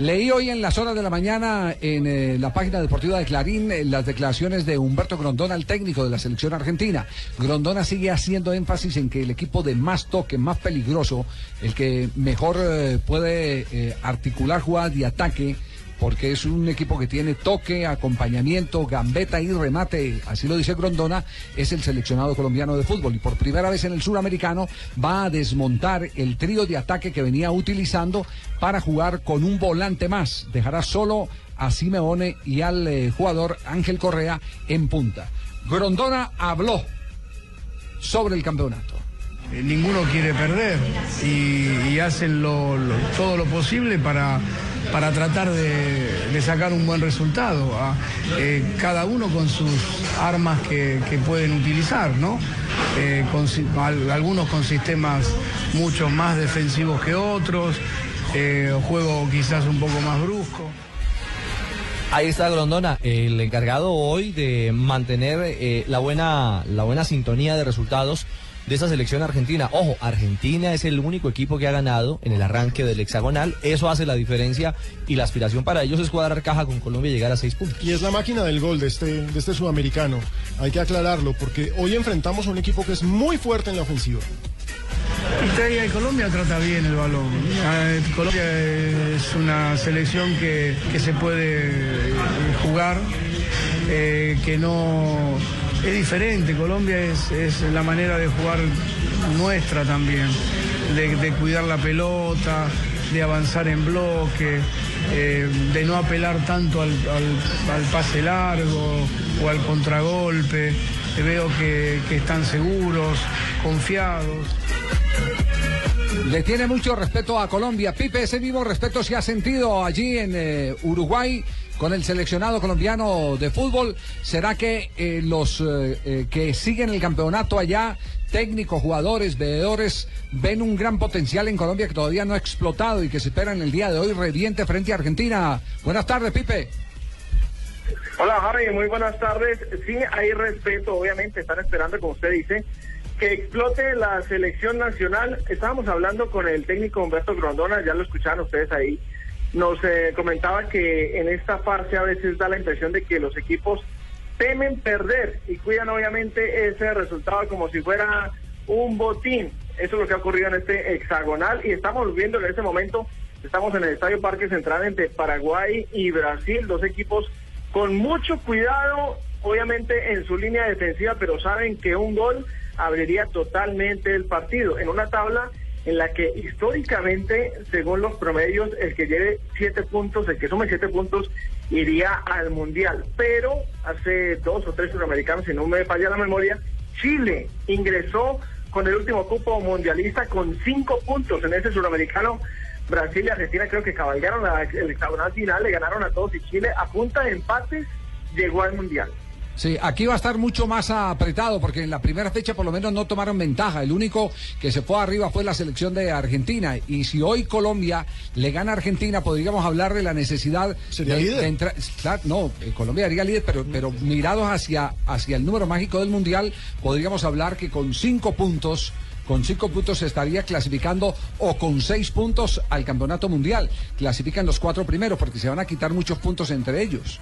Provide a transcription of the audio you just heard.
Leí hoy en las horas de la mañana en eh, la página deportiva de Clarín eh, las declaraciones de Humberto Grondona, el técnico de la selección argentina. Grondona sigue haciendo énfasis en que el equipo de más toque, más peligroso, el que mejor eh, puede articular jugadas de ataque, porque es un equipo que tiene toque, acompañamiento, gambeta y remate, así lo dice Grondona, es el seleccionado colombiano de fútbol. Y por primera vez en el suramericano va a desmontar el trío de ataque que venía utilizando para jugar con un volante más. Dejará solo a Simeone y al eh, jugador Ángel Correa en punta. Grondona habló sobre el campeonato. Eh, Ninguno quiere perder y, hacen todo lo posible para, para tratar de, sacar un buen resultado. ah. Eh, cada uno con sus armas que, pueden utilizar, ¿no? Eh, algunos con sistemas mucho más defensivos que otros, eh, juego quizás un poco más brusco. Ahí está Grondona, el encargado hoy de mantener la buena la buena sintonía de resultados de esa selección argentina. Ojo, Argentina es el único equipo que ha ganado en el arranque del hexagonal. Eso hace la diferencia y la aspiración para ellos es cuadrar caja con Colombia y llegar a seis puntos. Y es la máquina del gol de este, de este sudamericano. Hay que aclararlo porque hoy enfrentamos a un equipo que es muy fuerte en la ofensiva. Y Colombia trata bien el balón. Eh, Colombia es una selección que, que se puede eh, jugar, eh, que no es diferente. Colombia es, la manera de jugar nuestra también, de, cuidar la pelota, de avanzar en bloque, eh, de no apelar tanto al, pase largo o al contragolpe. Veo que, que están seguros, confiados. Le tiene mucho respeto a Colombia. Pipe, ese mismo respeto se ha sentido allí en eh, Uruguay con el seleccionado colombiano de fútbol. ¿Será que eh, los eh, eh, que siguen el campeonato allá, técnicos, jugadores, veedores, ven un gran potencial en Colombia que todavía no ha explotado y que se espera en el día de hoy reviente frente a Argentina? Buenas tardes, Pipe. Hola Harry, muy buenas tardes. Sí, hay respeto, obviamente, están esperando, como usted dice, que explote la selección nacional. Estábamos hablando con el técnico Humberto Grondona, ya lo escucharon ustedes ahí. Nos eh, comentaba que en esta fase a veces da la impresión de que los equipos temen perder y cuidan obviamente ese resultado como si fuera un botín. Eso es lo que ha ocurrido en este hexagonal y estamos viendo en este momento, estamos en el Estadio Parque Central entre Paraguay y Brasil, dos equipos con mucho cuidado, obviamente en su línea defensiva, pero saben que un gol abriría totalmente el partido en una tabla en la que históricamente, según los promedios, el que lleve siete puntos, el que sume siete puntos, iría al Mundial. Pero hace dos o tres suramericanos, si no me falla la memoria, Chile ingresó con el último cupo mundialista con cinco puntos en ese suramericano. Brasil y Argentina creo que cabalgaron el hexagonal final, le ganaron a todos y Chile a punta de empates llegó al Mundial. Sí, aquí va a estar mucho más apretado porque en la primera fecha por lo menos no tomaron ventaja. El único que se fue arriba fue la selección de Argentina. Y si hoy Colombia le gana a Argentina, podríamos hablar de la necesidad Sería de, líder. de entrar. No, eh, Colombia haría líder, pero, pero mirados hacia, hacia el número mágico del Mundial, podríamos hablar que con cinco puntos. Con cinco puntos se estaría clasificando o con seis puntos al campeonato mundial. Clasifican los cuatro primeros porque se van a quitar muchos puntos entre ellos.